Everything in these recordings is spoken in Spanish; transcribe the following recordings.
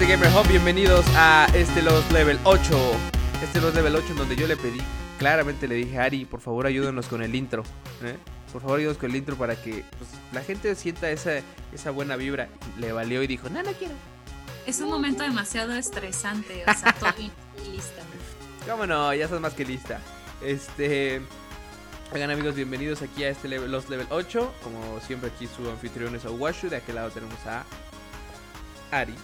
de Gamer Hub, bienvenidos a este Los Level 8. Este Los Level 8 en donde yo le pedí, claramente le dije, Ari, por favor ayúdenos con el intro. ¿eh? Por favor ayúdenos con el intro para que pues, la gente sienta esa, esa buena vibra. Le valió y dijo, no, no quiero. Es un momento demasiado estresante, o sea, todo bien lista. ¿Cómo no? Ya estás más que lista. Este... Oigan amigos, bienvenidos aquí a este level, Los Level 8. Como siempre aquí su anfitrión es Owashu. De aquel lado tenemos a Ari.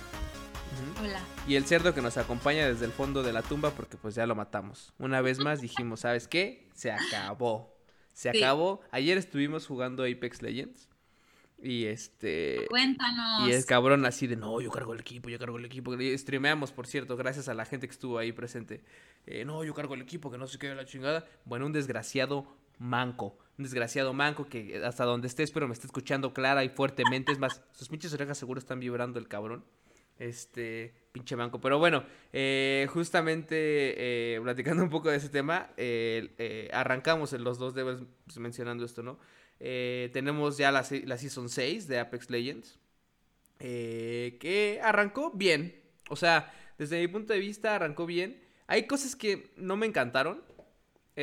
Hola. Y el cerdo que nos acompaña desde el fondo de la tumba porque pues ya lo matamos. Una vez más dijimos, ¿sabes qué? Se acabó. Se Sí. acabó. Ayer estuvimos jugando Apex Legends. Y este... Cuéntanos. Y es cabrón así de, no, yo cargo el equipo, yo cargo el equipo. Y streameamos, por cierto, gracias a la gente que estuvo ahí presente. Eh, no, yo cargo el equipo, que no se quede la chingada. Bueno, un desgraciado manco. Un desgraciado manco que hasta donde estés, pero me está escuchando clara y fuertemente. Es más, sus pinches orejas seguro están vibrando el cabrón. Este, pinche manco. Pero bueno, eh, justamente eh, platicando un poco de ese tema, eh, arrancamos en los dos devils pues, mencionando esto, ¿no? Tenemos ya la, la Season 6 de Apex Legends. que arrancó bien. O sea, desde mi punto de vista arrancó bien. Hay cosas que no me encantaron.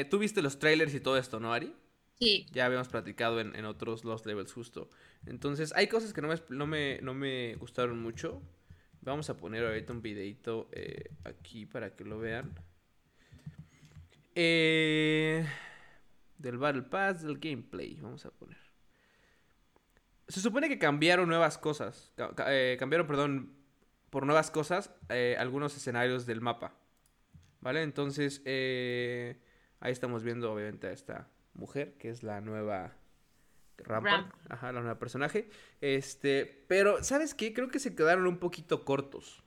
Tú viste los trailers y todo esto, ¿no, Ari? Sí, Ya habíamos platicado en, en otros Lost Levels justo. Entonces, hay cosas que no me, no me, no me gustaron mucho. Vamos a poner ahorita un videito eh, aquí para que lo vean. Eh, del Battle Pass, del gameplay. Vamos a poner. Se supone que cambiaron nuevas cosas. eh, cambiaron, perdón, por nuevas cosas eh, algunos escenarios del mapa. ¿Vale? Entonces, ahí estamos viendo obviamente a esta mujer, que es la nueva Rampart. Rampart. Ajá, la nueva personaje. Este, pero, ¿sabes qué? Creo que se quedaron un poquito cortos.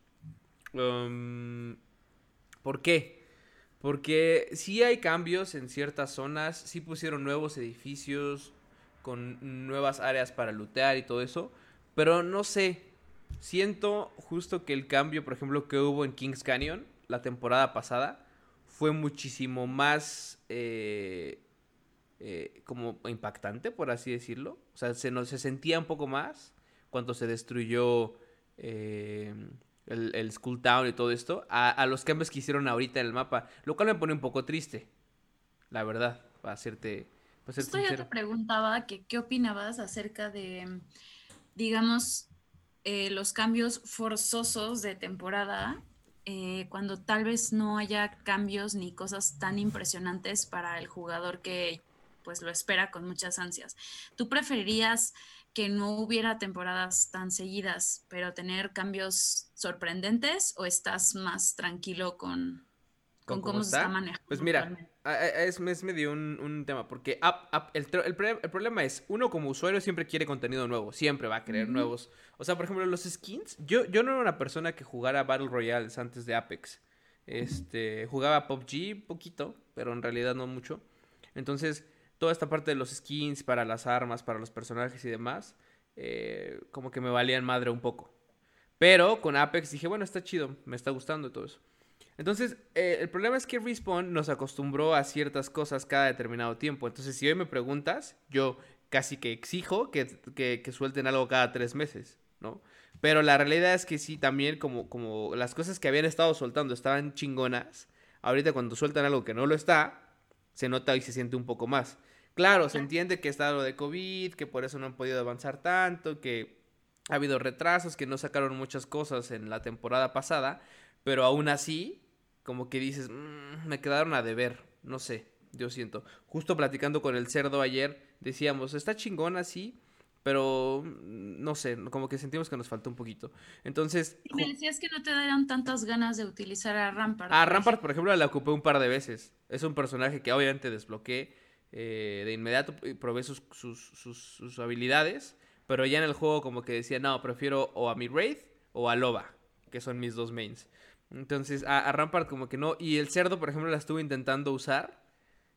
Um, ¿Por qué? Porque sí hay cambios en ciertas zonas, sí pusieron nuevos edificios con nuevas áreas para lootear y todo eso, pero no sé, siento justo que el cambio, por ejemplo, que hubo en Kings Canyon la temporada pasada fue muchísimo más eh, eh, como impactante, por así decirlo. O sea, se, nos, se sentía un poco más cuando se destruyó eh, el, el Skull Town y todo esto, a, a los cambios que hicieron ahorita en el mapa, lo cual me pone un poco triste, la verdad, para hacerte, para ser justo yo te sincero. preguntaba que qué opinabas acerca de, digamos, eh, los cambios forzosos de temporada, eh, cuando tal vez no haya cambios ni cosas tan impresionantes para el jugador que pues lo espera con muchas ansias. ¿Tú preferirías que no hubiera temporadas tan seguidas, pero tener cambios sorprendentes o estás más tranquilo con, ¿Con con cómo se está manejando? Pues mira, es, es medio un, un tema, porque up- up- el, problema es, uno como usuario siempre quiere contenido nuevo, siempre va a querer nuevos. O sea, por ejemplo, los skins, yo, yo no era una persona que jugara Battle Royales antes de Apex. Este, jugaba PUBG poquito, pero en realidad no mucho. Entonces, toda esta parte de los skins para las armas, para los personajes y demás, eh, como que me valían madre un poco. Pero con Apex dije, bueno, está chido, me está gustando todo eso. Entonces, eh, el problema es que Respawn nos acostumbró a ciertas cosas cada determinado tiempo. Entonces, si hoy me preguntas, yo casi que exijo que, que- que suelten algo cada tres meses, ¿no? Pero la realidad es que sí, también como, como las cosas que habían estado soltando estaban chingonas, ahorita cuando sueltan algo que no lo está, se nota y se siente un poco más. Claro, se entiende que está lo de COVID, que por eso no han podido avanzar tanto, que ha habido retrasos, que no sacaron muchas cosas en la temporada pasada, pero aún así, como que dices, "Mm, me quedaron a deber, no sé, yo siento. Justo platicando con el cerdo ayer, decíamos, está chingón así, pero mm, no sé, como que sentimos que nos faltó un poquito. Entonces, Y me decías que no te darían tantas ganas de utilizar a Rampart. a Rampart, por ejemplo, la ocupé un par de veces. Es un personaje que obviamente desbloqueé eh, de inmediato y probé sus, sus, sus, sus habilidades. Pero ya en el juego como que decía, no, prefiero o a mi Wraith o a Loba, que son mis dos mains. Entonces, a, a Rampart como que no. Y el cerdo, por ejemplo, la estuve intentando usar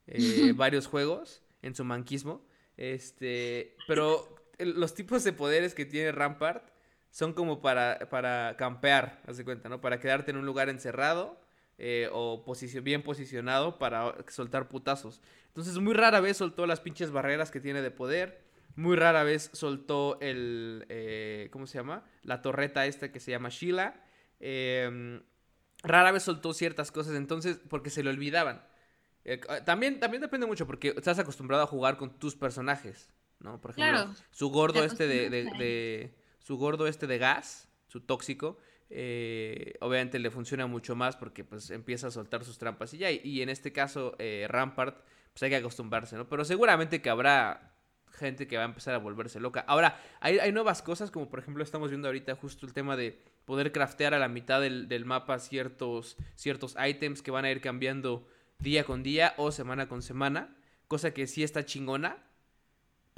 eh, varios juegos en su manquismo. Este, pero los tipos de poderes que tiene Rampart son como para, para campear, haz de cuenta, ¿no? Para quedarte en un lugar encerrado eh, o bien posicionado para soltar putazos. Entonces, muy rara vez soltó las pinches barreras que tiene de poder. Muy rara vez soltó el. eh, ¿Cómo se llama? La torreta esta que se llama Sheila. em, rara vez soltó ciertas cosas, entonces, porque se le olvidaban. Eh, también, también depende mucho, porque estás acostumbrado a jugar con tus personajes, ¿no? Por ejemplo, su gordo este de, su gordo este de gas, su tóxico, eh, obviamente le funciona mucho más porque pues empieza a soltar sus trampas y ya. Y, en este caso, eh, Rampart, pues hay que acostumbrarse, ¿no? Pero seguramente que habrá gente que va a empezar a volverse loca. Ahora, hay, hay nuevas cosas, como por ejemplo estamos viendo ahorita justo el tema de poder craftear a la mitad del, mapa ciertos, ciertos ítems que van a ir cambiando día con día o semana con semana. Cosa que sí está chingona,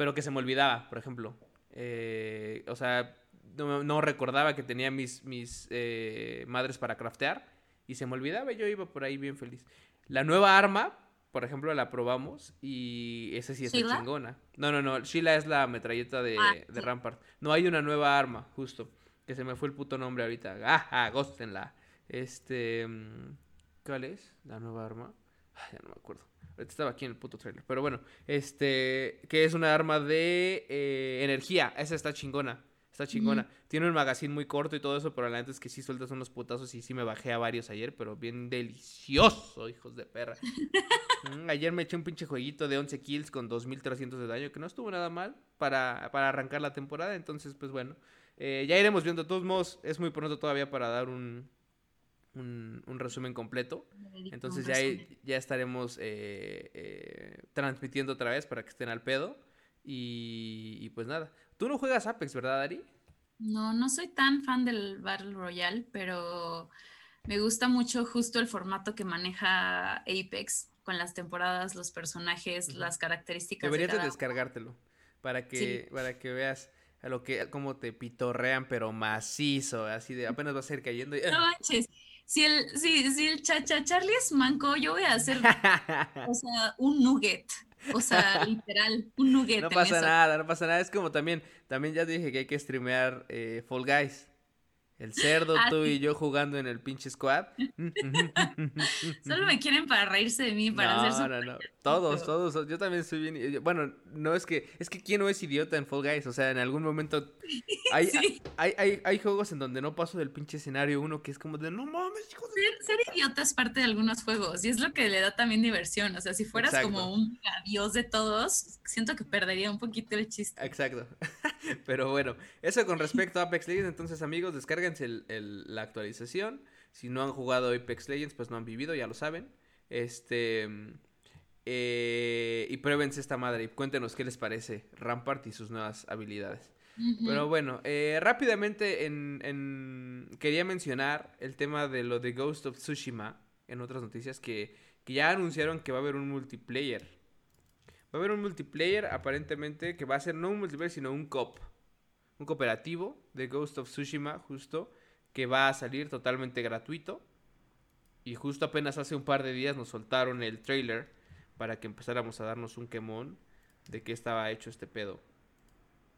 pero que se me olvidaba, por ejemplo. Eh, o sea, no, recordaba que tenía mis, mis eh, madres para craftear y se me olvidaba, yo iba por ahí bien feliz. La nueva arma, por ejemplo, la probamos y esa sí está chingona. No, no, no, Sheila es la metralleta de, ah, de Rampart. No hay una nueva arma, justo, que se me fue el puto nombre ahorita. Ah, ah góstenla. Este, mm, ¿cuál es la nueva arma? Ya no me acuerdo. Ahorita estaba aquí en el puto trailer. Pero bueno, este, que es una arma de eh, energía. Esa está chingona. Está chingona. Tiene un magazine muy corto y todo eso, pero la neta es que sí sueltas unos putazos y sí me bajé a varios ayer, pero bien delicioso, hijos de perra. Mm, ayer me eché un pinche jueguito de 11 kills con 2300 de daño, que no estuvo nada mal para, para arrancar la temporada. Entonces, pues bueno, eh, ya iremos viendo. De todos modos, es muy pronto todavía para dar un, un, resumen completo. Entonces ya, ya estaremos eh, eh, transmitiendo otra vez para que estén al pedo. y pues nada. Tú no juegas Apex, ¿verdad, Ari? No, no soy tan fan del Battle Royale, pero me gusta mucho justo el formato que maneja Apex con las temporadas, los personajes, las características. Deberías de, descargártelo para que, para que veas a lo que cómo te pitorrean, pero macizo, así de apenas va a ir cayendo. No manches. Si el, si, si el chacha Charlie es manco, yo voy a hacer o sea, un nugget. O sea, literal, un nugget. No pasa nada, no pasa nada. Es como también, también ya dije que hay que streamear eh, Fall Guys. El cerdo, ah, tú y yo jugando en el pinche squad. Solo me quieren para reírse de mí, para hacer su... No, no, Todos, todos. Yo también soy bien. Bueno, no es que. Es que quién no es idiota en Fall Guys. O sea, en algún momento. Hay, hay, hay, hay, juegos en donde no paso del pinche escenario uno que es como de no mames, hijo de. Ser, idiota es parte de algunos juegos. Y es lo que le da también diversión. O sea, si fueras como un adiós de todos, siento que perdería un poquito el chiste. Exacto. Pero bueno, eso con respecto a Apex Legends. Entonces, amigos, descarguen la actualización. Si no han jugado Apex Legends, pues no han vivido, ya lo saben. Este. Eh, y pruébense esta madre y cuéntenos qué les parece Rampart y sus nuevas habilidades. Pero bueno, eh, rápidamente en, quería mencionar el tema de lo de Ghost of Tsushima en otras noticias que, que ya anunciaron que va a haber un multiplayer. Va a haber un multiplayer aparentemente que va a ser no un multiplayer sino un cop un cooperativo de Ghost of Tsushima, justo, que va a salir totalmente gratuito. Y justo apenas hace un par de días nos soltaron el trailer para que empezáramos a darnos un quemón de qué estaba hecho este pedo.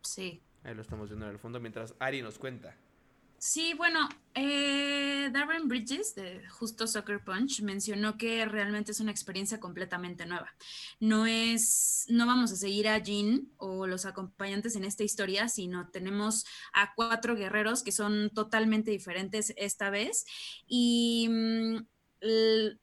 Sí. Ahí lo estamos viendo en el fondo mientras Ari nos cuenta. Sí, bueno, eh, Darren Bridges de Justo Soccer Punch mencionó que realmente es una experiencia completamente nueva. No es, no vamos a seguir a Jean o los acompañantes en esta historia, sino tenemos a cuatro guerreros que son totalmente diferentes esta vez y mm,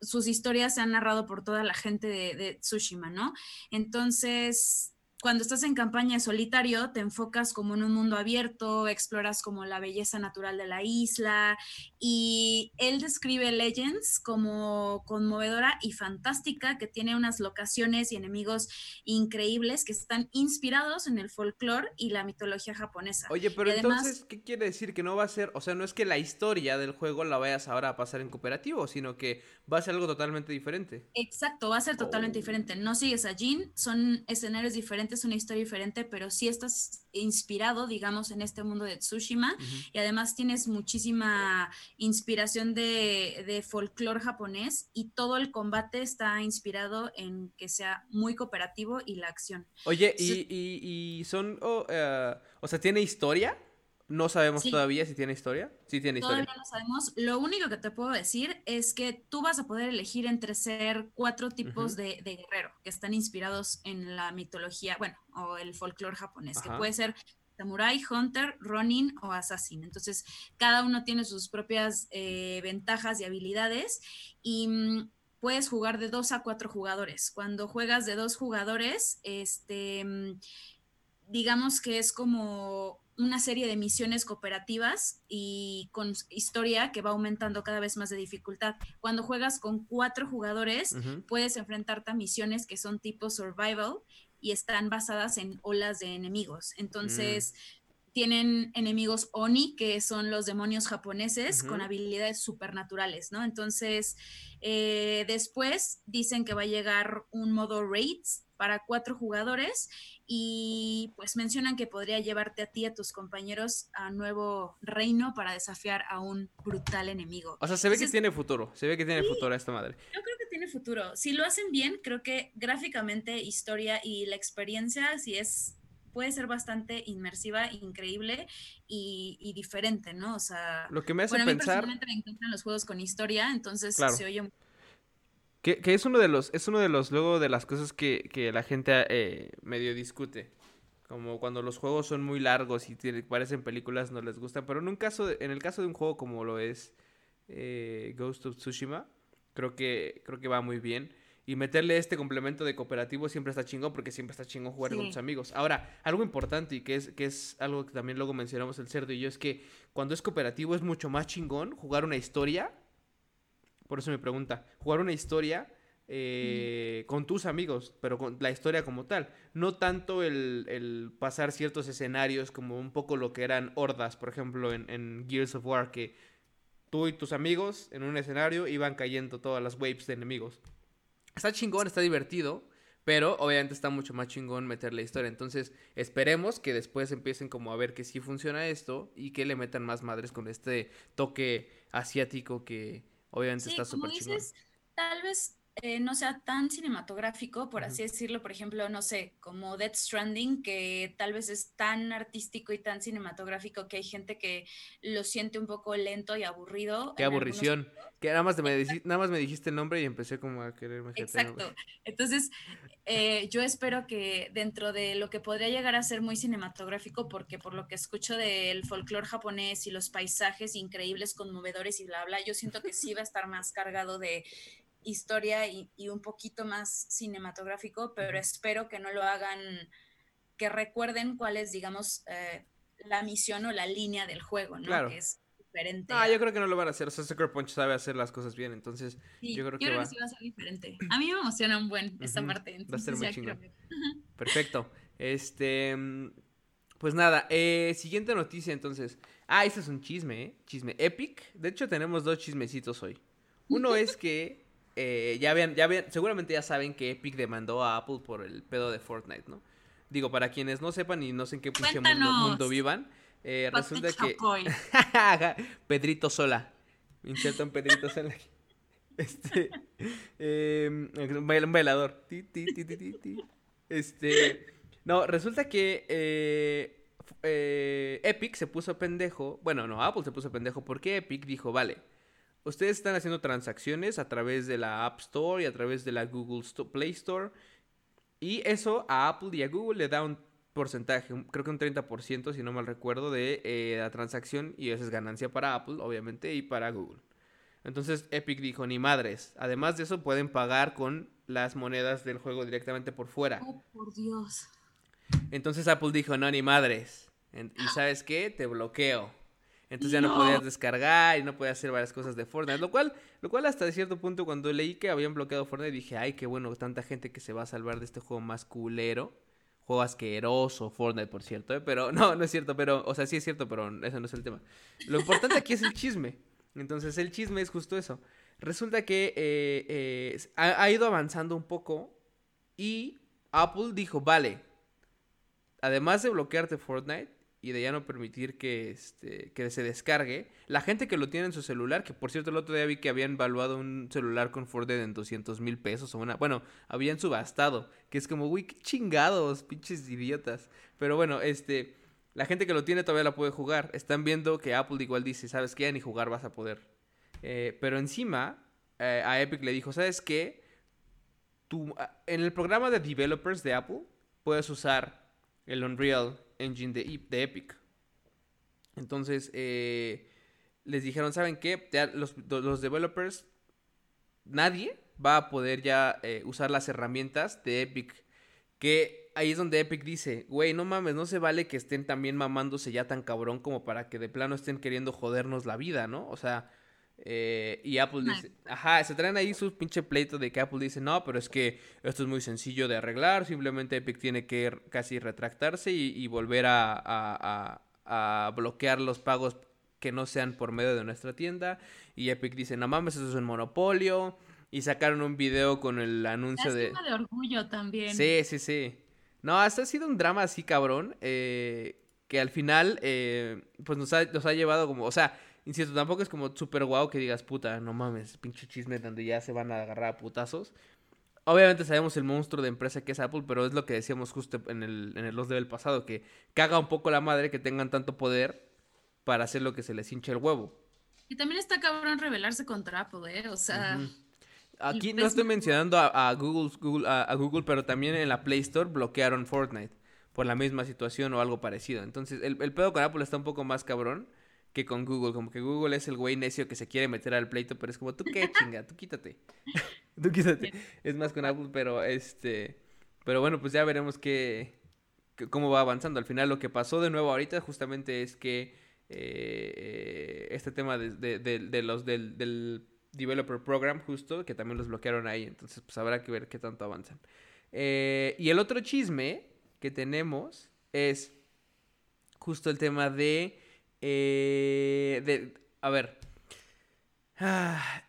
sus historias se han narrado por toda la gente de, de Tsushima, ¿no? Entonces, cuando estás en campaña solitario, te enfocas como en un mundo abierto, exploras como la belleza natural de la isla y él describe Legends como conmovedora y fantástica, que tiene unas locaciones y enemigos increíbles que están inspirados en el folclore y la mitología japonesa. Oye, pero entonces, ¿qué quiere decir? Que no va a ser, o sea, no es que la historia del juego la vayas ahora a pasar en cooperativo, sino que va a ser algo totalmente diferente. Exacto, va a ser totalmente oh. diferente. No sigues a Jin, son escenarios diferentes es una historia diferente, pero sí estás inspirado, digamos, en este mundo de Tsushima y además tienes muchísima inspiración de, de folclore japonés y todo el combate está inspirado en que sea muy cooperativo y la acción. Oye, y, son, oh, eh, o sea, ¿tiene historia? No sabemos todavía si tiene historia. Sí tiene historia. Todavía no sabemos. Lo único que te puedo decir es que tú vas a poder elegir entre ser cuatro tipos de, guerrero que están inspirados en la mitología, bueno, o el folclore japonés, que puede ser Samurai, Hunter, Ronin o Assassin. Entonces, cada uno tiene sus propias eh, ventajas y habilidades y mm, puedes jugar de dos a cuatro jugadores. Cuando juegas de dos jugadores, este, mm, digamos que es como una serie de misiones cooperativas y con historia que va aumentando cada vez más de dificultad. Cuando juegas con cuatro jugadores, puedes enfrentarte a misiones que son tipo survival y están basadas en olas de enemigos. Entonces, mm. Tienen enemigos Oni, que son los demonios japoneses con habilidades supernaturales, ¿no? Entonces, eh, después dicen que va a llegar un modo raids para cuatro jugadores y pues mencionan que podría llevarte a ti y a tus compañeros a nuevo reino para desafiar a un brutal enemigo. O sea, se ve que tiene futuro, se ve que tiene futuro esta madre. Yo creo que tiene futuro. Si lo hacen bien, creo que gráficamente, historia y la experiencia, si es puede ser bastante inmersiva, increíble y, diferente, ¿no? O sea, lo que me hace pensar. A mí me encantan los juegos con historia, entonces se oye que, que, es uno de los, es uno de los, luego de las cosas que, que la gente eh, medio discute. Como cuando los juegos son muy largos y parecen películas no les gusta. Pero en un caso, en el caso de un juego como lo es eh, Ghost of Tsushima, creo que, creo que va muy bien. Y meterle este complemento de cooperativo siempre está chingón porque siempre está chingón jugar con tus amigos. Ahora, algo importante y que es, que es algo que también luego mencionamos el cerdo y yo es que cuando es cooperativo es mucho más chingón jugar una historia por eso me pregunta, jugar una historia eh, con tus amigos, pero con la historia como tal. No tanto el, pasar ciertos escenarios como un poco lo que eran hordas, por ejemplo, en, Gears of War, que tú y tus amigos en un escenario iban cayendo todas las waves de enemigos. Está chingón, está divertido, pero obviamente está mucho más chingón meter la historia. Entonces, esperemos que después empiecen como a ver que sí funciona esto y que le metan más madres con este toque asiático que, Obviamente está súper chingón. Tal vez eh, no sea tan cinematográfico, por así decirlo, por ejemplo, no sé, como Death Stranding, que tal vez es tan artístico y tan cinematográfico que hay gente que lo siente un poco lento y aburrido. Qué aburrición. Que nada más, me nada más me dijiste el nombre y empecé como a querer Exacto. Entonces, eh, yo espero que dentro de lo que podría llegar a ser muy cinematográfico, porque por lo que escucho del folclore japonés y los paisajes increíbles, conmovedores y bla, bla, yo siento que sí va a estar más cargado de historia y, un poquito más cinematográfico, pero espero que no lo hagan, que recuerden cuál es, digamos, eh, la misión o la línea del juego, ¿no? Claro. Que es diferente. Ah, yo creo que no lo van a hacer. O sea, Sucker Punch sabe hacer las cosas bien, entonces yo creo, que, va... sí va a ser diferente. A mí me emociona un buen esta parte. va a ser muy chingón. Perfecto. Este... Pues nada, eh, siguiente noticia entonces. Ah, este es un chisme, ¿eh? Chisme Epic. De hecho, tenemos dos chismecitos hoy. Uno es que eh, ya vean, ya vean, seguramente ya saben que Epic demandó a Apple por el pedo de Fortnite, ¿no? Digo, para quienes no sepan y no sé en qué mundo, vivan, eh, resulta que Pedrito Sola, inserto en Pedrito Sola. Este, eh, un bailador. este, no, resulta que eh, eh, Epic se puso pendejo. Bueno, no, Apple se puso pendejo porque Epic dijo, vale, ustedes están haciendo transacciones a través de la App Store y a través de la Google Play Store. Y eso a Apple y a Google le da un porcentaje, creo que un 30%, si no mal recuerdo, de eh, la transacción. Y eso es ganancia para Apple, obviamente, y para Google. Entonces Epic dijo, ni madres. Además de eso, pueden pagar con las monedas del juego directamente por fuera. Oh, por Dios. Entonces Apple dijo, no, ni madres. Y sabes qué, te bloqueo. Entonces ya no. podías descargar y no podías hacer varias cosas de Fortnite. Lo cual, lo cual hasta cierto punto cuando leí que habían bloqueado Fortnite dije, ay, qué bueno, tanta gente que se va a salvar de este juego más culero. Juego asqueroso, Fortnite, por cierto, ¿eh? pero no, no es cierto, pero, o sea, sí es cierto, pero eso no es el tema. Lo importante aquí es el chisme. Entonces el chisme es justo eso. Resulta que eh, eh, ha ido avanzando un poco y Apple dijo, vale, además de bloquearte Fortnite, y de ya no permitir que, este, que se descargue, la gente que lo tiene en su celular, que por cierto el otro día vi que habían valuado un celular con Fortnite en 200 mil pesos o una, bueno, habían subastado, que es como, uy, qué chingados, pinches idiotas. Pero bueno, este, la gente que lo tiene todavía la puede jugar. Están viendo que Apple igual dice, sabes que ya ni jugar vas a poder. Eh, pero encima, eh, a Epic le dijo, ¿sabes qué? Tú, en el programa de developers de Apple, puedes usar el Unreal engine de, de Epic. Entonces, eh, les dijeron, ¿saben qué? los, los, developers, nadie va a poder ya eh, usar las herramientas de Epic. Que ahí es donde Epic dice, güey, no mames, no se vale que estén también mamándose ya tan cabrón como para que de plano estén queriendo jodernos la vida, ¿no? O sea, eh, y Apple dice, ajá, se traen ahí su pinche pleito de que Apple dice, no, pero es que esto es muy sencillo de arreglar, simplemente Epic tiene que casi retractarse y, volver a, a bloquear los pagos que no sean por medio de nuestra tienda. Y Epic dice, no mames, eso es un monopolio. Y sacaron un video con el anuncio de... de orgullo también. Sí, sí, sí. No, hasta ha sido un drama así cabrón. Eh, que al final, eh, pues nos ha, nos ha llevado como... O sea, insisto, tampoco es como súper guau que digas, puta, no mames, pinche chisme donde ya se van a agarrar a putazos. Obviamente sabemos el monstruo de empresa que es Apple, pero es lo que decíamos justo en el, en el Los del pasado, que caga un poco la madre que tengan tanto poder para hacer lo que se les hincha el huevo. Y también está cabrón rebelarse contra Apple, ¿eh? O sea... Aquí no estoy mencionando a, Google, Google a, Google, pero también en la Play Store bloquearon Fortnite por la misma situación o algo parecido. Entonces, el, el pedo con Apple está un poco más cabrón que con Google. Como que Google es el güey necio que se quiere meter al pleito, pero es como, tú qué chinga, tú quítate. tú quítate. Es más con Apple, pero este. Pero bueno, pues ya veremos qué, cómo va avanzando. Al final, lo que pasó de nuevo ahorita justamente es que eh, este tema de, los del, Developer Program justo, que también los bloquearon ahí, entonces pues habrá que ver qué tanto avanzan. Eh, y el otro chisme que tenemos es justo el tema de... Eh, de a ver. Ah,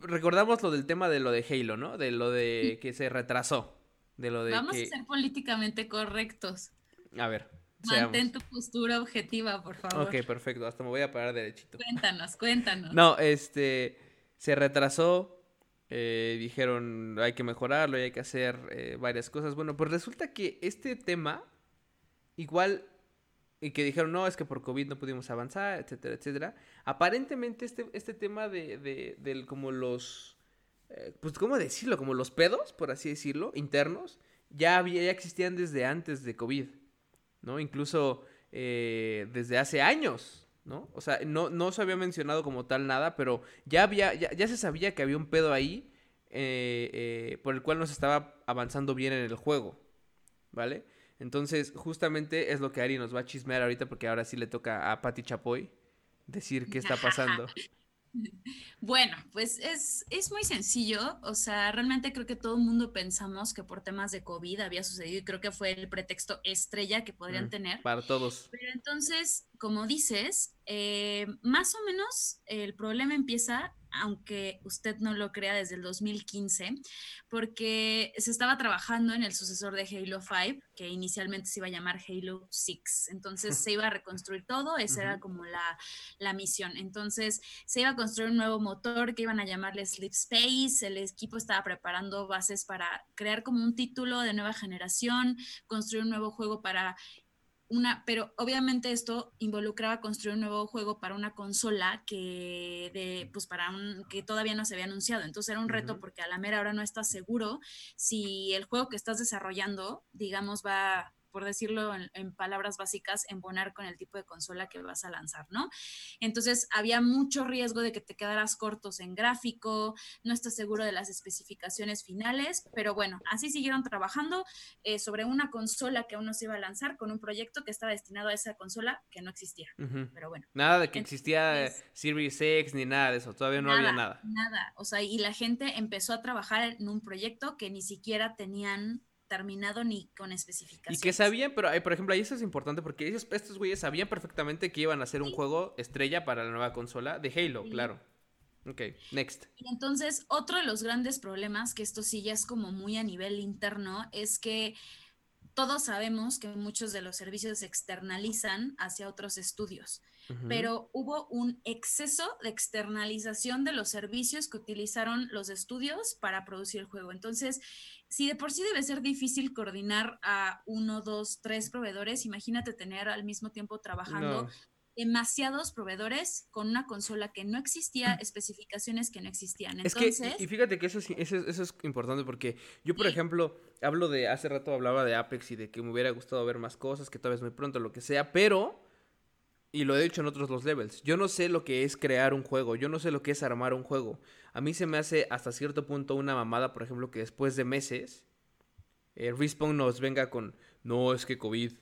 recordamos lo del tema de lo de Halo, ¿no? De lo de que se retrasó. De lo de Vamos a ser políticamente correctos. A ver. Mantén tu postura objetiva, por favor. Ok, perfecto. Hasta me voy a parar derechito. Cuéntanos, cuéntanos. No, este, se retrasó. Eh, dijeron, hay que mejorarlo y hay que hacer eh, varias cosas. Bueno, pues resulta que este tema, igual, y que dijeron, no, es que por COVID no pudimos avanzar, etcétera, etcétera. Aparentemente este, este tema de, de, del como los, eh, pues, ¿cómo decirlo? Como los pedos, por así decirlo, internos, ya, había, ya existían desde antes de COVID. ¿no? Incluso eh, desde hace años, ¿no? O sea, no, no se había mencionado como tal nada, pero ya había, ya, se sabía que había un pedo ahí eh, eh, por el cual no se estaba avanzando bien en el juego, ¿vale? Entonces, justamente es lo que Ari nos va a chismear ahorita, porque ahora sí le toca a Patti Chapoy decir qué está pasando. Bueno, pues es, es, muy sencillo, o sea, realmente creo que todo el mundo pensamos que por temas de COVID había sucedido y creo que fue el pretexto estrella que podrían mm, tener. Para todos. Pero entonces, como dices, eh, más o menos el problema empieza aunque usted no lo crea, desde el 2015, porque se estaba trabajando en el sucesor de Halo 5, que inicialmente se iba a llamar Halo 6. Entonces se iba a reconstruir todo, esa era como la, la, misión. Entonces se iba a construir un nuevo motor que iban a llamarle Sleep Space, el equipo estaba preparando bases para crear como un título de nueva generación, construir un nuevo juego para una, pero obviamente esto involucraba construir un nuevo juego para una consola que de, pues para un, que todavía no se había anunciado. Entonces era un reto porque a la mera hora no estás seguro si el juego que estás desarrollando, digamos, va por decirlo en, palabras básicas, embonar con el tipo de consola que vas a lanzar, ¿no? Entonces había mucho riesgo de que te quedaras cortos en gráfico, no estás seguro de las especificaciones finales, pero bueno, así siguieron trabajando eh, sobre una consola que aún no se iba a lanzar con un proyecto que estaba destinado a esa consola que no existía. Pero bueno. Nada de que existía Series X ni nada de eso, todavía no había nada. Nada, o sea, y la gente empezó a trabajar en un proyecto que ni siquiera tenían terminado ni con especificaciones. Y que sabían, pero por ejemplo, ahí eso es importante porque ellos, estos güeyes sabían perfectamente que iban a hacer un juego estrella para la nueva consola de Halo, claro. Ok, next. Y entonces, otro de los grandes problemas, que esto sí ya es como muy a nivel interno, es que todos sabemos que muchos de los servicios se externalizan hacia otros estudios, pero hubo un exceso de externalización de los servicios que utilizaron los estudios para producir el juego. Entonces, si de por sí debe ser difícil coordinar a uno, dos, tres proveedores, imagínate tener al mismo tiempo trabajando demasiados proveedores con una consola que no existía, especificaciones que no existían. Entonces, es que, y fíjate que eso es, eso, eso es importante porque yo, por ejemplo, hablo de, hace rato hablaba de Apex y de que me hubiera gustado ver más cosas, que tal vez muy pronto, lo que sea, pero, y lo he dicho en otros los levels, yo no sé lo que es crear un juego, yo no sé lo que es armar un juego. A mí se me hace hasta cierto punto una mamada, por ejemplo, que después de meses, eh, Respawn nos venga con, no, es que COVID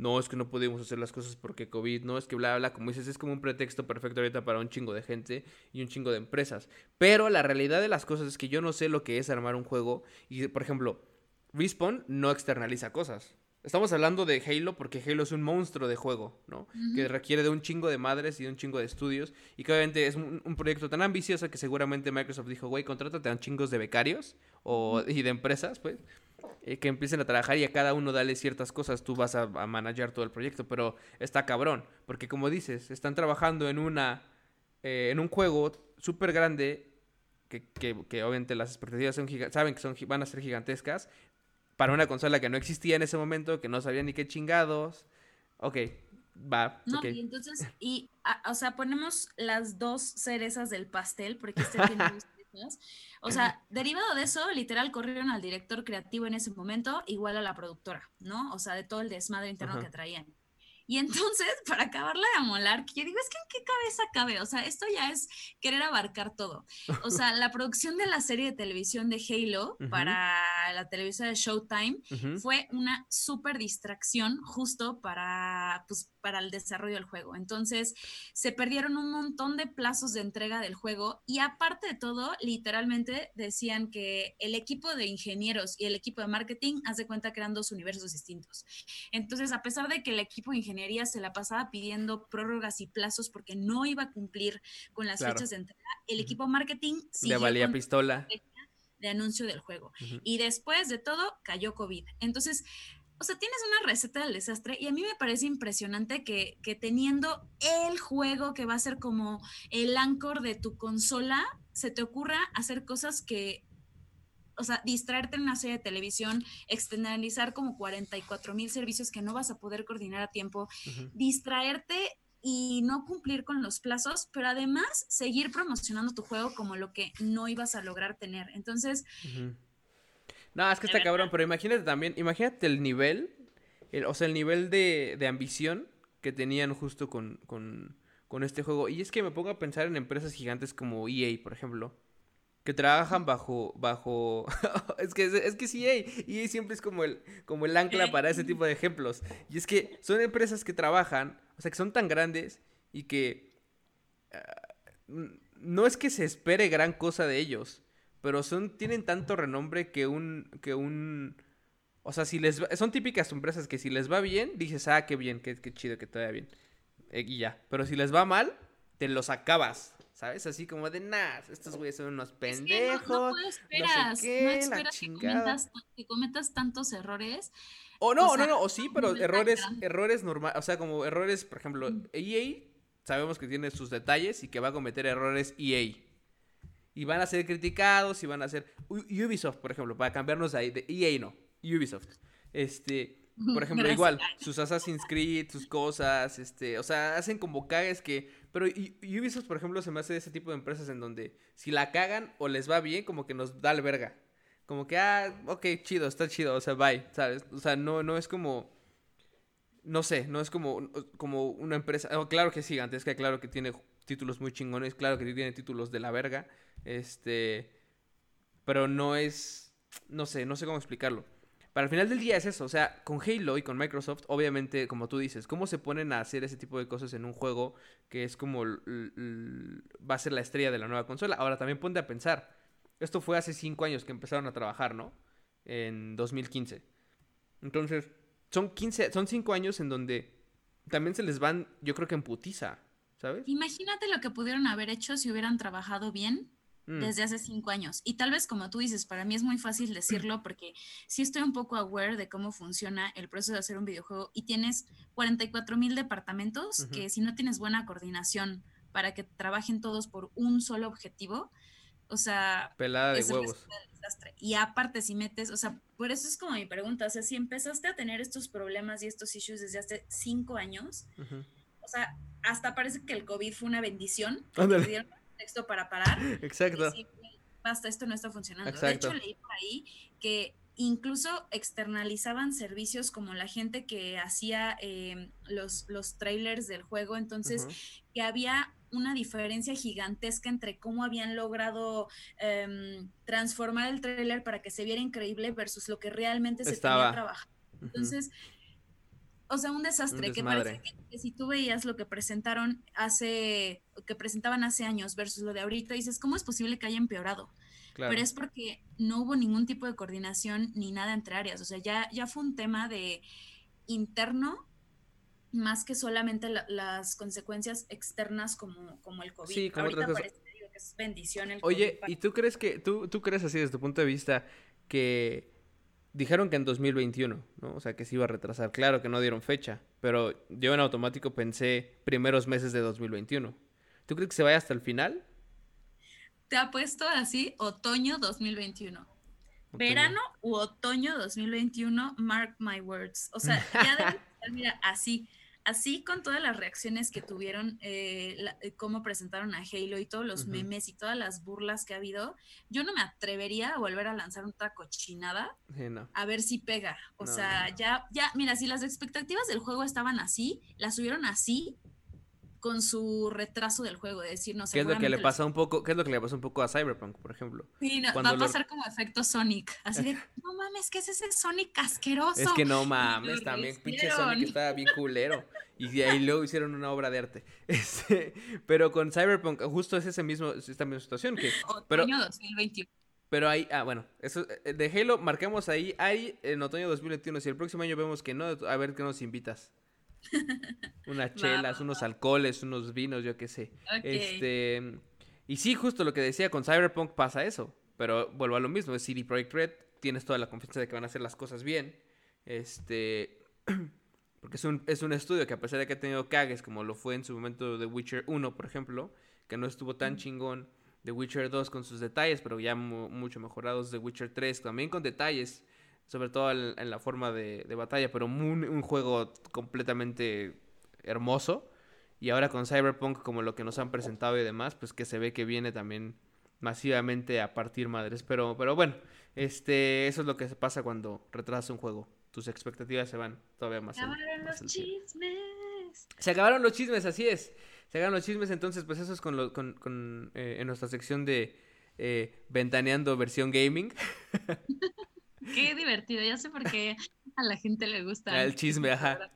no es que no pudimos hacer las cosas porque COVID, no es que bla, bla, como dices, es como un pretexto perfecto ahorita para un chingo de gente y un chingo de empresas. Pero la realidad de las cosas es que yo no sé lo que es armar un juego y, por ejemplo, Respawn no externaliza cosas. Estamos hablando de Halo porque Halo es un monstruo de juego, ¿no? Que requiere de un chingo de madres y de un chingo de estudios. Y que obviamente es un, proyecto tan ambicioso que seguramente Microsoft dijo, güey, contrátate a un chingos de becarios o, y de empresas, pues, eh, que empiecen a trabajar y a cada uno dale ciertas cosas, tú vas a, a manejar todo el proyecto, pero está cabrón, porque como dices, están trabajando en una eh, en un juego súper grande que, que, que, obviamente las expectativas son saben que son, van a ser gigantescas para una consola que no existía en ese momento, que no sabía ni qué chingados. Ok, va. No, y entonces, y, o sea, ponemos las dos cerezas del pastel, porque este tiene O sea, derivado de eso, literal, corrieron al director creativo en ese momento, igual a la productora, ¿no? O sea, de todo el desmadre interno que traían. Y entonces, para acabarla de amolar, que yo digo, es que en qué cabeza cabe, o sea, esto ya es querer abarcar todo. O sea, la producción de la serie de televisión de Halo para la televisión de Showtime fue una súper distracción justo para, pues, para el desarrollo del juego. Entonces, se perdieron un montón de plazos de entrega del juego y aparte de todo, literalmente decían que el equipo de ingenieros y el equipo de marketing, hace cuenta que eran dos universos distintos. Entonces, a pesar de que el equipo de ingenieros se la pasaba pidiendo prórrogas y plazos porque no iba a cumplir con las fechas de entrega. El equipo marketing le valía pistola de anuncio del juego. Y después de todo cayó COVID. Entonces, o sea, tienes una receta del desastre y a mí me parece impresionante que, que teniendo el juego que va a ser como el anchor de tu consola, se te ocurra hacer cosas que o sea, distraerte en una serie de televisión, externalizar como 44 mil servicios que no vas a poder coordinar a tiempo, distraerte y no cumplir con los plazos, pero además seguir promocionando tu juego como lo que no ibas a lograr tener. Entonces... No, es que está cabrón, pero imagínate también, imagínate el nivel, o sea, el nivel de, de ambición que tenían justo con, con, con este juego. Y es que me pongo a pensar en empresas gigantes como EA, por ejemplo que trabajan bajo bajo es que es, que sí y siempre es como el como el ancla para ese tipo de ejemplos. Y es que son empresas que trabajan o sea que son tan grandes y que ah, no es que se espere gran cosa de ellos pero son tienen tanto renombre que un que un o sea si les son típicas empresas que si les va bien dices ah qué bien qué, qué chido que vaya bien eh, y ya. Pero si les va mal te los acabas ¿Sabes? Así como de nada, estos güeyes son unos pendejos. no, esperas, no, esperas que cometas, que cometas, tantos errores. O no, no, no, o sí, pero errores, errores normales, o sea, como errores, por ejemplo, EA sabemos que tiene sus detalles y que va a cometer errores EA. Y van a ser criticados y van a ser Ubisoft, por ejemplo, para cambiarnos ahí de EA no, Ubisoft. Este, por ejemplo, igual, sus Assassin's Creed, sus cosas, este, o sea, hacen como cagues que... Pero Ubisoft, por ejemplo, se me hace ese tipo de empresas en donde si la cagan o les va bien, como que nos da el verga. Como que, ah, ok, chido, está chido, o sea, bye, ¿sabes? O sea, no, no es como... No sé, no es como, como una empresa... Oh, claro que es gigantesca, claro que tiene títulos muy chingones, claro que tiene títulos de la verga, este... Pero no es... No sé, no sé cómo explicarlo. Para el final del día es eso, o sea, con Halo y con Microsoft, obviamente, como tú dices, cómo se ponen a hacer ese tipo de cosas en un juego que es como va a ser la estrella de la nueva consola. Ahora también ponte a pensar, esto fue hace cinco años que empezaron a trabajar, ¿no? En 2015. Entonces, son 15, son cinco años en donde también se les van, yo creo que en putiza, ¿sabes? Imagínate lo que pudieron haber hecho si hubieran trabajado bien Mm. desde hace cinco años. Y tal vez como tú dices, para mí es muy fácil decirlo porque sí estoy un poco aware de cómo funciona el proceso de hacer un videojuego y tienes 44 mil departamentos que si no tienes buena coordinación para que trabajen todos por un solo objetivo, o sea... Pelada de huevos. Y aparte, si metes, o sea, por eso es como mi pregunta, o sea, si empezaste a tener estos problemas y estos issues desde hace cinco años, o sea, hasta parece que el COVID fue una bendición. Dieron texto para parar. Exacto. y decir, "Güey, basta, esto no está funcionando. De hecho, leí por ahí que incluso externalizaban servicios como la gente que hacía eh, los, los trailers del juego, entonces que había una diferencia gigantesca entre cómo habían logrado em, transformar el trailer para que se viera increíble versus lo que realmente se Estaba. tenía trabajado. Ujú. Entonces, o sea, un desastre, Un que parece que, que si tú veías lo que presentaron hace, que presentaban hace años versus lo de ahorita, dices, ¿cómo es posible que haya empeorado? Claro. Pero es porque no hubo ningún tipo de coordinación ni nada entre áreas. O sea, ya, ya fue un tema de interno más que solamente la- las consecuencias externas como, como el COVID. Sí, como Ahorita parece digo, que es bendición el Oye, COVID ¿y tú crees que, tú, tú crees así desde tu punto de vista que dijeron que en 2021, ¿no? O sea, que se iba a retrasar. Claro que no dieron fecha, pero yo en automático pensé primeros meses de 2021. ¿Tú crees que se vaya hasta el final? Te ha puesto así otoño 2021. Otoño. Verano u otoño 2021, mark my words. O sea, ya debe estar, mira, así, así con todas las reacciones que tuvieron, eh, la- eh, cómo presentaron a Halo y todos los memes y todas las burlas que ha habido, yo no me atrevería a volver a lanzar otra cochinada Sí, no. a ver si pega. O No, sea, no. ya, ya, mira, si las expectativas del juego estaban así, las subieron así con su retraso del juego, de decir, no sé. ¿Qué es lo que le pasa un poco, qué es lo que le pasó un poco a Cyberpunk, por ejemplo? Sí, no, va a lo- pasar como efecto Sonic. Así de, no mames, ¿qué es ese Sonic asqueroso? Es que no mames, también pinche. Sonic estaba bien culero. Y ahí luego hicieron una obra de arte. Este, pero con Cyberpunk, justo es ese mismo, es esta misma situación que pero- Otoño 2021. Pero hay, ah, bueno, eso eh, de Halo marcamos ahí, hay en otoño 2021, si el próximo año vemos que no, a ver qué nos invitas. Unas chelas, unos alcoholes, unos vinos, yo qué sé. Este, y sí, justo lo que decía, con Cyberpunk pasa eso, pero vuelvo a lo mismo, es CD Projekt Red, tienes toda la confianza de que van a hacer las cosas bien. Este, porque es un, es un estudio que a pesar de que ha tenido cagues, como lo fue en su momento The Witcher 1, por ejemplo, que no estuvo tan chingón, The Witcher 2 con sus detalles, pero ya mu- mucho mejorados, The Witcher 3 también con detalles, sobre todo en, en la forma de, de batalla, pero un, un juego completamente hermoso. Y ahora con Cyberpunk, como lo que nos han presentado y demás, pues que se ve que viene también masivamente a partir madres. Pero, pero bueno, este, eso es lo que se pasa cuando retrasas un juego. Tus expectativas se van todavía más. al- Acabaron más los chismes. Se acabaron los chismes, así es. Se acabaron los chismes, entonces pues eso es con, lo, con, con, eh, en nuestra sección de eh, Ventaneando versión gaming. Qué divertido. Ya sé por qué a la gente le gusta. El chisme, ajá.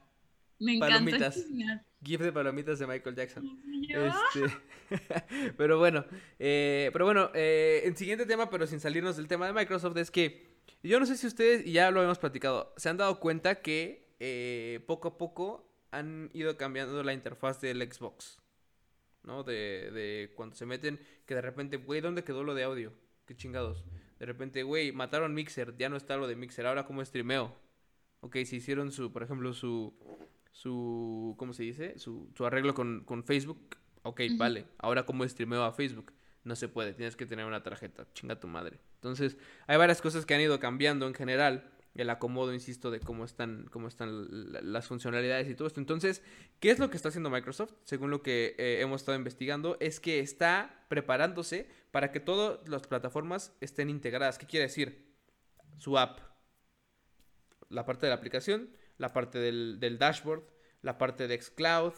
Me encanta Palomitas. GIF de palomitas de Michael Jackson. Este, pero bueno, eh, pero bueno, eh, el siguiente tema, pero sin salirnos del tema de Microsoft, es que yo no sé si ustedes, y ya lo hemos platicado, se han dado cuenta que eh, poco a poco han ido cambiando la interfaz del Xbox, ¿no? De, de cuando se meten, que de repente, güey, ¿dónde quedó lo de audio? Qué chingados. De repente, güey, mataron Mixer, ya no está lo de Mixer, ahora cómo streameo. Ok, si hicieron su, por ejemplo, su, su, ¿cómo se dice? Su, su arreglo con, con Facebook. Ok, vale. Ahora cómo streameo a Facebook. No se puede, tienes que tener una tarjeta. Chinga tu madre. Entonces, hay varias cosas que han ido cambiando en general. El acomodo, insisto, de cómo están, cómo están la- las funcionalidades y todo esto. Entonces, ¿qué es lo que está haciendo Microsoft? Según lo que eh, hemos estado investigando, es que está preparándose para que todas las plataformas estén integradas. ¿Qué quiere decir? Su app, la parte de la aplicación, la parte del, del dashboard, la parte de xCloud,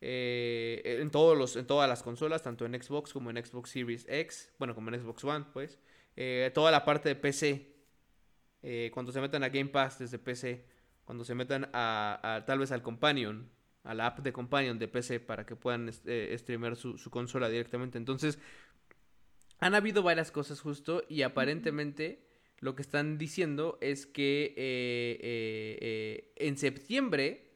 eh, en, todos los, en todas las consolas, tanto en Xbox como en Xbox Series X, bueno, como en Xbox One, pues, eh, toda la parte de PC, eh, cuando se metan a Game Pass desde PC, cuando se metan a, a- tal vez al Companion, a la app de Companion de PC para que puedan eh, streamear su, su consola directamente. Entonces, han habido varias cosas justo y aparentemente lo que están diciendo es que eh, eh, en septiembre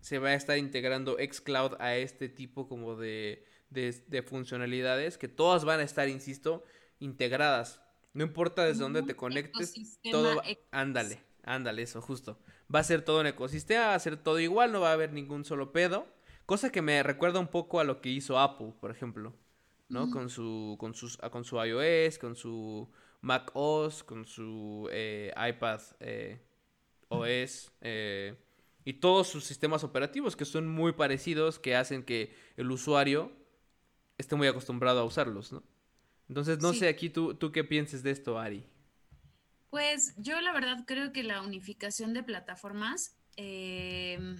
se va a estar integrando xCloud a este tipo como de, de, de funcionalidades que todas van a estar, insisto, integradas. No importa desde dónde te conectes, todo ándale, ándale, eso justo. Va a ser todo un ecosistema, va a ser todo igual, no va a haber ningún solo pedo. Cosa que me recuerda un poco a lo que hizo Apple, por ejemplo. ¿no? Con su, con sus, ah, con su iOS, con su Mac OS, con su eh, iPad eh, OS, eh, y todos sus sistemas operativos que son muy parecidos, que hacen que el usuario esté muy acostumbrado a usarlos, ¿no? Entonces, no sé aquí tú, tú qué pienses de esto, Ari. Pues yo la verdad creo que la unificación de plataformas, em,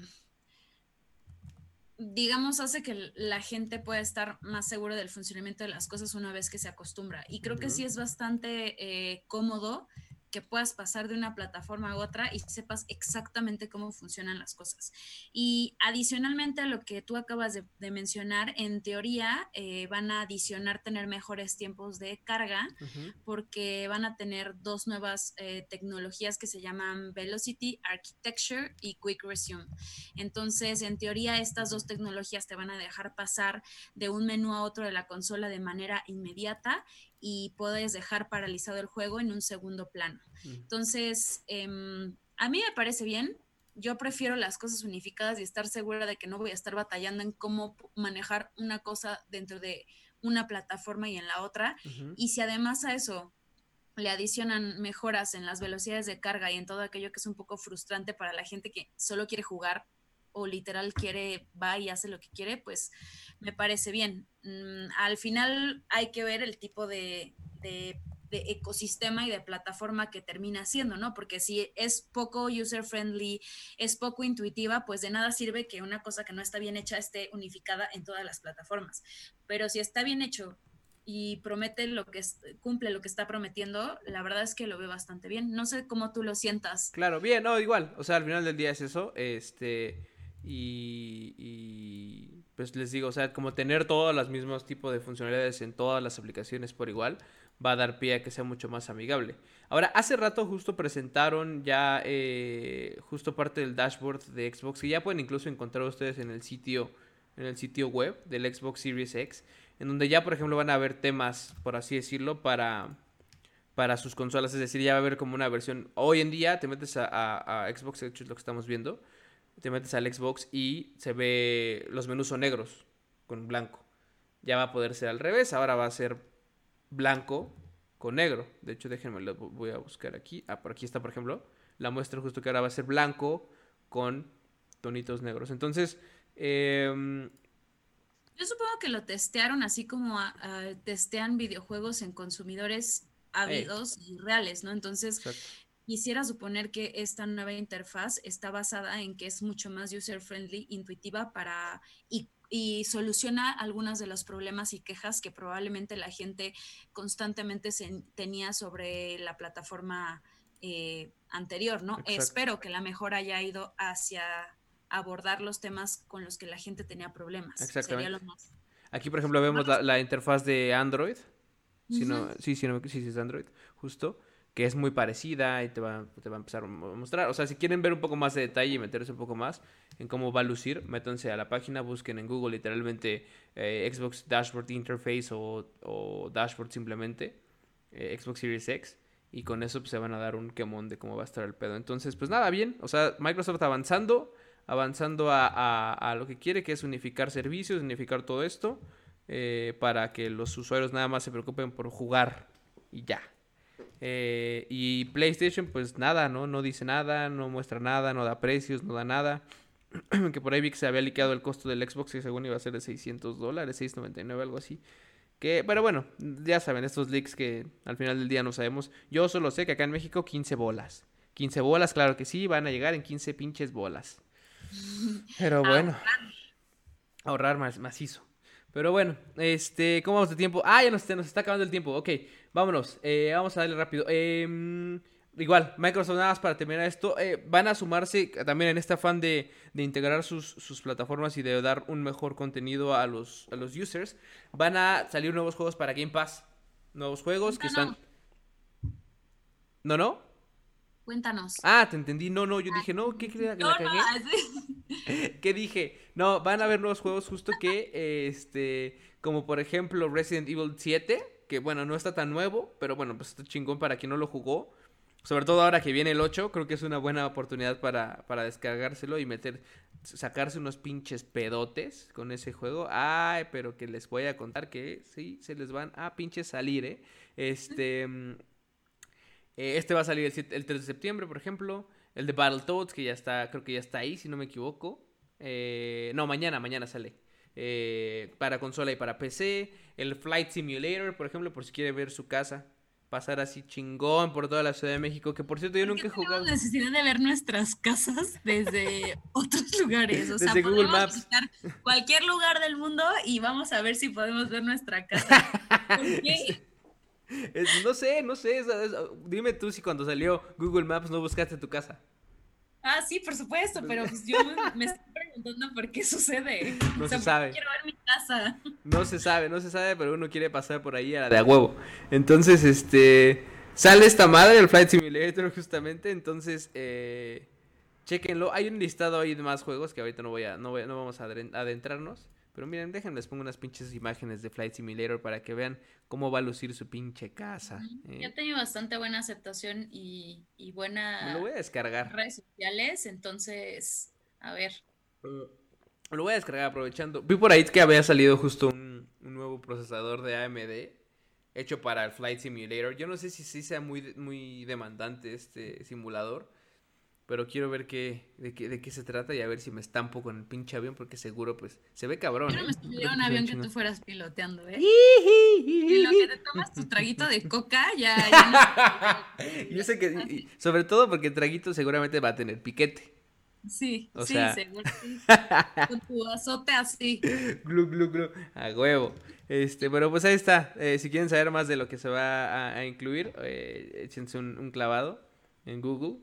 digamos, hace que la gente pueda estar más segura del funcionamiento de las cosas una vez que se acostumbra. Y creo que sí es bastante eh, cómodo que puedas pasar de una plataforma a otra y sepas exactamente cómo funcionan las cosas. Y adicionalmente a lo que tú acabas de, mencionar, en teoría eh, van a adicionar tener mejores tiempos de carga porque van a tener dos nuevas eh, tecnologías que se llaman Velocity Architecture y Quick Resume. Entonces, en teoría, estas dos tecnologías te van a dejar pasar de un menú a otro de la consola de manera inmediata y puedes dejar paralizado el juego en un segundo plano. Entonces, em, a mí me parece bien. Yo prefiero las cosas unificadas y estar segura de que no voy a estar batallando en cómo manejar una cosa dentro de una plataforma y en la otra. Y si además a eso le adicionan mejoras en las velocidades de carga y en todo aquello que es un poco frustrante para la gente que solo quiere jugar o literal quiere, va y hace lo que quiere, pues me parece bien. Mm, al final hay que ver el tipo de, ecosistema y de plataforma que termina siendo, ¿no? Porque si es poco user friendly, es poco intuitiva, pues de nada sirve que una cosa que no está bien hecha esté unificada en todas las plataformas. Pero si está bien hecho y promete lo que cumple lo que está prometiendo, la verdad es que lo ve bastante bien. No sé cómo tú lo sientas. Claro, bien, no, igual. O sea, al final del día es eso. Este y, pues les digo, o sea, como tener todos los mismos tipos de funcionalidades en todas las aplicaciones por igual, va a dar pie a que sea mucho más amigable. Ahora, hace rato justo presentaron ya eh, justo parte del dashboard de Xbox, que ya pueden incluso encontrar ustedes en el sitio, en el sitio web del Xbox Series X, en donde ya, por ejemplo, van a haber temas, por así decirlo, para, para sus consolas. Es decir, ya va a haber como una versión. Hoy en día te metes a, Xbox, de es lo que estamos viendo te metes al Xbox y se ve, los menús son negros con blanco. Ya va a poder ser al revés, ahora va a ser blanco con negro. De hecho, déjenme, lo voy a buscar aquí. Ah, por aquí está, por ejemplo, la muestra justo que ahora va a ser blanco con tonitos negros. Entonces, eh, yo supongo que lo testearon así como testean videojuegos en consumidores ávidos y reales, ¿no? Entonces, Quisiera suponer que esta nueva interfaz está basada en que es mucho más user-friendly, intuitiva para y, soluciona algunos de los problemas y quejas que probablemente la gente constantemente tenía sobre la plataforma eh, anterior, ¿no? Espero que la mejora haya ido hacia abordar los temas con los que la gente tenía problemas. Exactamente. Aquí, por ejemplo, vemos la, interfaz de Android. Si no, sí, sí, no, sí, es Android, justo que es muy parecida y te va, te va a empezar a mostrar. O sea, si quieren ver un poco más de detalle y meterse un poco más en cómo va a lucir, métanse a la página, busquen en Google literalmente eh, Xbox Dashboard Interface o, Dashboard simplemente, eh, Xbox Series X, y con eso pues, se van a dar un quemón de cómo va a estar el pedo. Entonces, pues nada, bien. O sea, Microsoft avanzando, avanzando a, lo que quiere, que es unificar servicios, unificar todo esto, eh, para que los usuarios nada más se preocupen por jugar y ya. Eh, y PlayStation, pues nada, ¿no? No dice nada, no muestra nada, no da precios, no da nada. que por ahí vi que se había liqueado el costo del Xbox, que según iba a ser de 600 dólares, 699, algo así. Que, pero bueno, ya saben, estos leaks que al final del día no sabemos. Yo solo sé que acá en México 15 bolas. 15 bolas, claro que sí, van a llegar en 15 pinches bolas. Pero bueno. Ahorrar más macizo. Pero bueno, este, ¿cómo vamos de tiempo? Ah, ya nos, nos está acabando el tiempo. Ok, vámonos. Eh, vamos a darle rápido. Em, igual, Microsoft, nada más para terminar esto, eh, van a sumarse también en este afán de, integrar sus, plataformas y de dar un mejor contenido a los, a los users. Van a salir nuevos juegos para Game Pass. Nuevos juegos que están... ¿No, no? Cuéntanos. Ah, te entendí. No, no, yo ah. dije, no, ¿qué creía que la cagué? ¿Qué dije? No, van a haber nuevos juegos justo que, este, como por ejemplo Resident Evil 7, que bueno, no está tan nuevo, pero bueno, pues está chingón para quien no lo jugó. Sobre todo ahora que viene el 8, creo que es una buena oportunidad para, para descargárselo y meter, sacarse unos pinches pedotes con ese juego. Ay, pero que les voy a contar que sí, se les van a pinches salir, ¿eh? Este... Eh, este va a salir el, 3 de septiembre, por ejemplo. El de Battletoads, que ya está, creo que ya está ahí, si no me equivoco. Eh, no, mañana, mañana sale. Eh, para consola y para PC. El Flight Simulator, por ejemplo, por si quiere ver su casa. Pasar así chingón por toda la Ciudad de México. Que por cierto, yo nunca he jugado. necesidad de ver nuestras casas desde otros lugares. O desde Google Maps. Visitar cualquier lugar del mundo y vamos a ver si podemos ver nuestra casa. no sé, no sé. dime tú si cuando salió Google Maps no buscaste tu casa. Ah, sí, por supuesto, pero pues yo me estoy preguntando por qué sucede. No se sabe. Quiero ver mi casa. No se sabe, no se sabe, pero uno quiere pasar por ahí a la de a huevo. Entonces, este, sale esta madre, el Flight Simulator, justamente. Entonces, eh, chequenlo. Hay un listado ahí de más juegos que ahorita no voy a, no, voy, no vamos a adentrarnos. Pero miren, déjenme, les pongo unas pinches imágenes de Flight Simulator para que vean cómo va a lucir su pinche casa. ¿eh? Ya ha tenido bastante buena aceptación y, y buena... Me lo voy a descargar. Redes sociales, entonces, a ver. lo voy a descargar aprovechando. Vi por ahí que había salido justo un, un nuevo procesador de AMD hecho para el Flight Simulator. Yo no sé si sí sea muy, muy demandante este simulador. Pero quiero ver qué, de, qué, de qué se trata y a ver si me estampo con el pinche avión, porque seguro, pues, se ve cabrón. Yo no me estuviera un avión que tú fueras piloteando, ¿eh? y lo que te tomas tu traguito de coca, ya. Yo sé que, sobre todo porque el traguito seguramente va a tener piquete. Sí, sí, seguro. Sí. Con tu azote así. Glu, glu, glu. A huevo. Este, pero pues ahí está. Eh, si quieren saber más de lo que se va a, incluir, eh, échense un, un clavado en Google.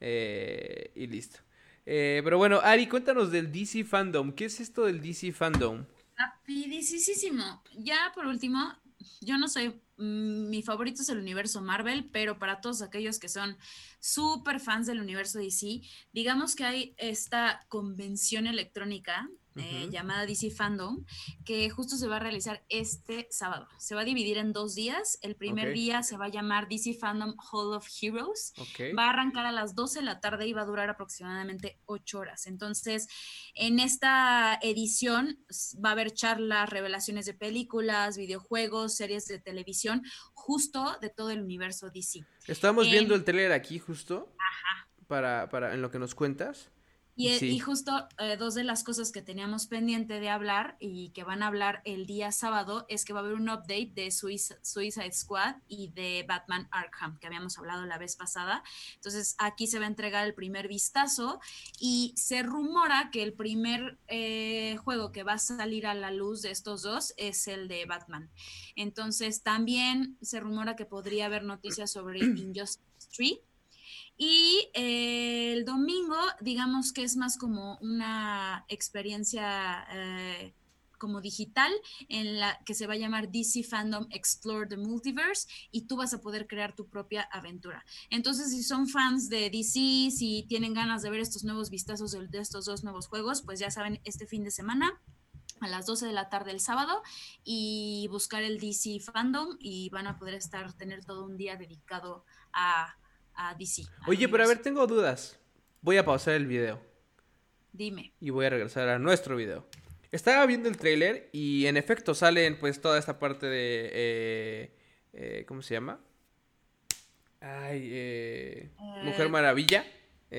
Eh, y listo. Eh, pero bueno, Ari, cuéntanos del DC Fandom. ¿Qué es esto del DC Fandom? Rapidísimo. Ya por último, yo no soy, mm, mi favorito es el universo Marvel, pero para todos aquellos que son súper fans del universo DC, digamos que hay esta convención electrónica eh, llamada DC Fandom, que justo se va a realizar este sábado. Se va a dividir en dos días. El primer día se va a llamar DC Fandom Hall of Heroes. Va a arrancar a las 12 de la tarde y va a durar aproximadamente 8 horas. Entonces, en esta edición va a haber charlas, revelaciones de películas, videojuegos, series de televisión, justo de todo el universo DC. Estamos viendo el trailer aquí justo. Para, para, en lo que nos cuentas. Y, justo eh, dos de las cosas que teníamos pendiente de hablar y que van a hablar el día sábado es que va a haber un update de Suicide Squad y de Batman Arkham, que habíamos hablado la vez pasada. Entonces aquí se va a entregar el primer vistazo y se rumora que el primer eh, juego que va a salir a la luz de estos dos es el de Batman. Entonces también se rumora que podría haber noticias sobre Injustice 3 y eh, el domingo, digamos que es más como una experiencia eh, como digital en la que se va a llamar DC Fandom Explore the Multiverse y tú vas a poder crear tu propia aventura. Entonces, si son fans de DC, si tienen ganas de ver estos nuevos vistazos de, estos dos nuevos juegos, pues ya saben, este fin de semana a las 12 de la tarde el sábado y buscar el DC Fandom y van a poder estar, tener todo un día dedicado a DC. Oye, pero a ver, tengo dudas. Voy a pausar el video. Dime. Y voy a regresar a nuestro video. Estaba viendo el trailer y en efecto salen pues toda esta parte de... Eh, eh, ¿Cómo se llama? Ay, eh, Mujer Maravilla.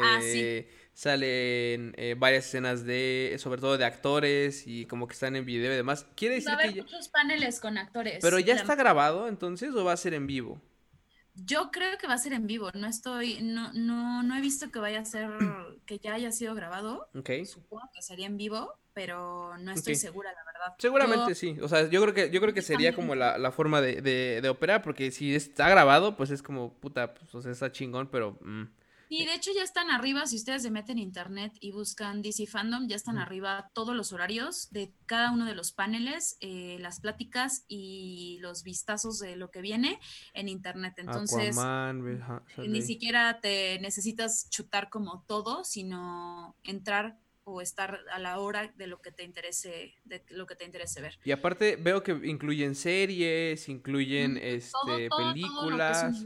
Ah, sí. Salen varias escenas de, sobre todo de actores y como que están en video y demás. Quiere decir va a haber muchos paneles con actores. Pero ya está grabado entonces o va a ser en vivo. Yo creo que va a ser en vivo, no estoy, no, no, no he visto que vaya a ser, que ya haya sido grabado. Ok. Supongo que sería en vivo, pero no estoy segura, la verdad. Seguramente sí. O sea, yo creo que, yo creo que sería como la, la forma de, de, de, operar, porque si está grabado, pues es como, puta, pues o sea, está chingón, pero mm, y de hecho ya están arriba, si ustedes se meten en internet y buscan DC Fandom, ya están arriba todos los horarios de cada uno de los paneles, eh, las pláticas y los vistazos de lo que viene en internet. Entonces, ni siquiera te necesitas chutar como todo, sino entrar o estar a la hora de lo que te interese, de lo que te interese ver. Y aparte veo que incluyen series, incluyen este películas.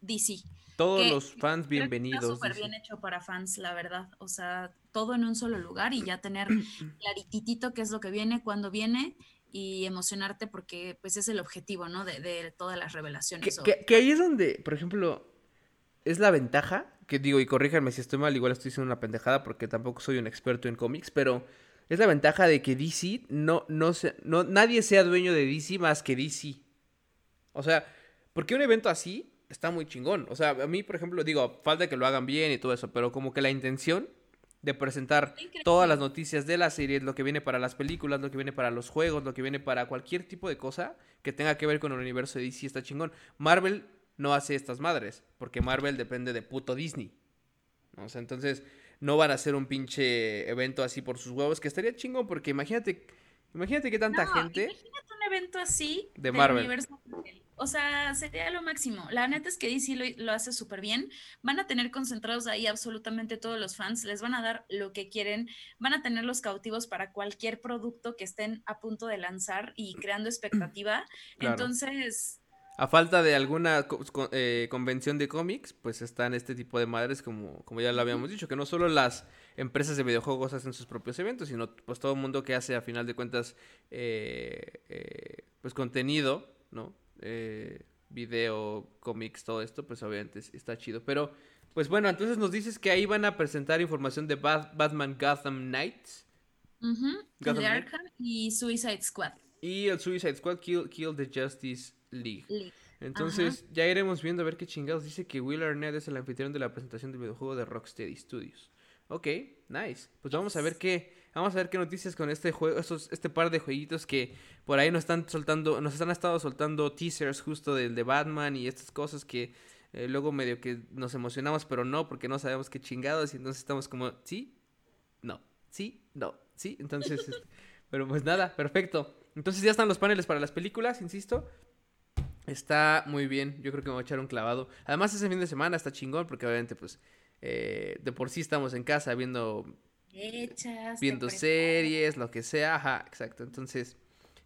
DC. Todos los fans bienvenidos. Está súper bien hecho para fans, la verdad. O sea, todo en un solo lugar y ya tener clarititito qué es lo que viene, cuándo viene y emocionarte porque pues es el objetivo, ¿no? De, de todas las revelaciones. Que, que, ahí es donde, por ejemplo, es la ventaja que digo, y corríjanme si estoy mal, igual estoy diciendo una pendejada porque tampoco soy un experto en cómics, pero es la ventaja de que DC no, no, se, no, nadie sea dueño de DC más que DC. O sea, porque un evento así está muy chingón. O sea, a mí, por ejemplo, digo, falta que lo hagan bien y todo eso, pero como que la intención de presentar todas las noticias de la serie, lo que viene para las películas, lo que viene para los juegos, lo que viene para cualquier tipo de cosa que tenga que ver con el universo de DC está chingón. Marvel no hace estas madres, porque Marvel depende de puto Disney. O sea, entonces no van a hacer un pinche evento así por sus huevos, que estaría chingón, porque imagínate, imagínate que tanta gente... Imagínate un evento así de Marvel. O sea, sería lo máximo. La neta es que DC lo, lo hace súper bien. Van a tener concentrados ahí absolutamente todos los fans. Les van a dar lo que quieren. Van a tener los cautivos para cualquier producto que estén a punto de lanzar y creando expectativa. Entonces, a falta de alguna eh, convención de cómics, pues están este tipo de madres como, como ya lo habíamos dicho, que no solo las empresas de videojuegos hacen sus propios eventos, sino pues todo el mundo que hace a final de cuentas eh, eh, pues contenido, ¿no? Video, cómics, todo esto, pues obviamente está chido. Pero pues bueno, entonces nos dices que ahí van a presentar información de Batman Gotham Knights. de Arkham y Suicide Squad. Y el Suicide Squad Kill, Kill the Justice League. Entonces, ya iremos viendo a ver qué chingados. Dice que Will Arnett es el anfitrión de la presentación del videojuego de Rocksteady Studios. Ok, nice. Pues vamos a ver qué. Vamos a ver qué noticias con este juego, estos, este par de jueguitos que por ahí nos están soltando, nos han estado soltando teasers justo del de Batman y estas cosas que eh, luego medio que nos emocionamos, pero no, porque no sabemos qué chingados y entonces estamos como, sí, no, sí, no, sí. Entonces, este, pero pues nada, perfecto. Entonces ya están los paneles para las películas, insisto. Está muy bien, yo creo que me voy a echar un clavado. Además, ese fin de semana está chingón porque obviamente, pues, eh, de por sí estamos en casa viendo... viendo series, lo que sea, ajá, exacto. Entonces,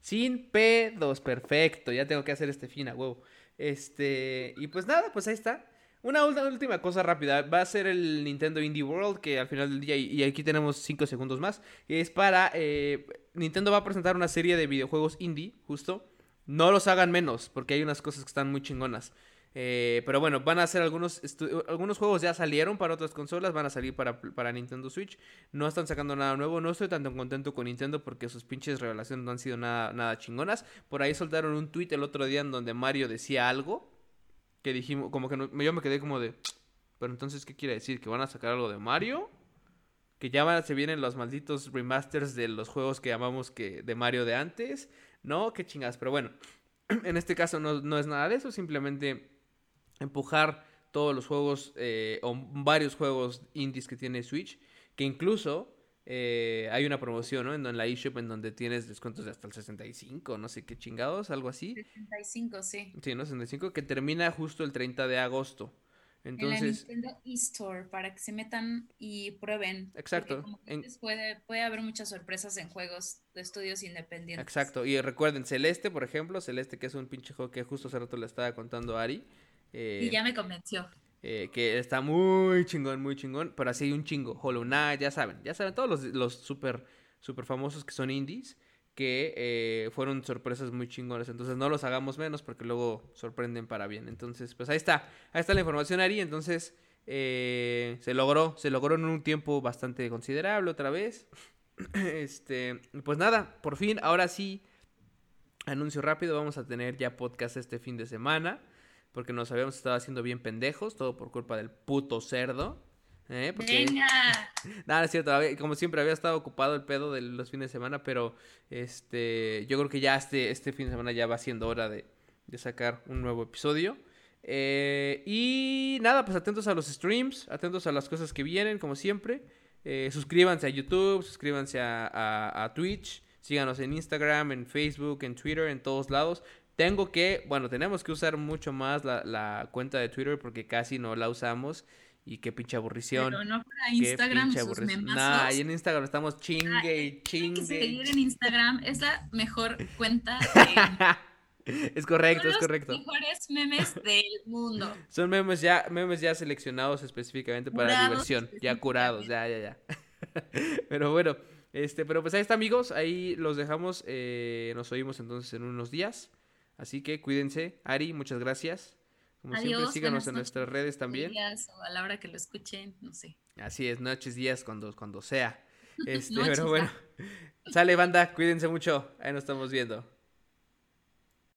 sin pedos, perfecto. Ya tengo que hacer este fin a huevo. Este, y pues nada, pues ahí está. Una última cosa rápida, va a ser el Nintendo Indie World, que al final del día, y aquí tenemos 5 segundos más, es para, eh, Nintendo va a presentar una serie de videojuegos indie, justo, no los hagan menos, porque hay unas cosas que están muy chingonas. Eh, pero bueno, van a hacer algunos, algunos juegos ya salieron para otras consolas, van a salir para, para, Nintendo Switch. No están sacando nada nuevo, no estoy tan contento con Nintendo porque sus pinches revelaciones no han sido nada, nada chingonas. Por ahí soltaron un tweet el otro día en donde Mario decía algo que dijimos, como que yo me quedé como de, pero entonces, ¿qué quiere decir? ¿Que van a sacar algo de Mario? Que ya se vienen los malditos remasters de los juegos que llamamos que de Mario de antes. No, qué chingadas. Pero bueno, en este caso no, es nada de eso. Simplemente empujar todos los juegos eh, o varios juegos indies que tiene Switch. Que incluso eh, hay una promoción, ¿no? En, la eShop en donde tienes descuentos de hasta el 65, no sé qué chingados, algo así. 65, sí. Sí, ¿no? 65, que termina justo el 30 de agosto. Entonces, en la Nintendo eStore para que se metan y prueben. Exacto. puede, puede haber muchas sorpresas en juegos de estudios independientes. Exacto. Y recuerden, Celeste, por ejemplo, Celeste, que es un pinche juego que justo hace rato le estaba contando a Ari. Y ya me convenció. Eh, que está muy chingón, muy chingón. Pero así hay un chingo. Hollow Knight, ya saben, ya saben, todos los, los super, super famosos que son indies que eh, fueron sorpresas muy chingones. Entonces no los hagamos menos porque luego sorprenden para bien. Entonces, pues ahí está. Ahí está la información, Ari. Entonces, eh, se logró. Se logró en un tiempo bastante considerable otra vez. este, pues nada, por fin, ahora sí. Anuncio rápido, vamos a tener ya podcast este fin de semana. Porque nos habíamos estado haciendo bien pendejos, todo por culpa del puto cerdo. ¿Eh? Venga. Nada, es cierto, como siempre había estado ocupado el pedo de los fines de semana, pero este, yo creo que ya este, este fin de semana ya va siendo hora de, sacar un nuevo episodio. Eh, y nada, pues atentos a los streams, atentos a las cosas que vienen, como siempre. Eh, suscríbanse a YouTube, suscríbanse a, a, Twitch, síganos en Instagram, en Facebook, en Twitter, en todos lados. Tengo que, bueno, tenemos que usar mucho más la, la cuenta de Twitter porque casi no la usamos. Y qué pinche aburrición. Pero no para Instagram, sus Nah, ahí en Instagram estamos chingue y chingue. Hay que seguir en Instagram, es la mejor cuenta. es correcto, es correcto. Los mejores memes del mundo. Son memes ya, memes ya seleccionados específicamente para diversión, ya curados, ya, ya, ya. pero bueno, este, pero pues ahí está amigos, ahí los dejamos, eh, nos oímos entonces en unos días. Así que cuídense. Ari, muchas gracias Como siempre, síganos en nuestras redes también. o a la hora que lo escuchen, no sé. Así es, noches, días, cuando, cuando sea. Este, pero bueno. Sale, banda, cuídense mucho. Ahí nos estamos viendo.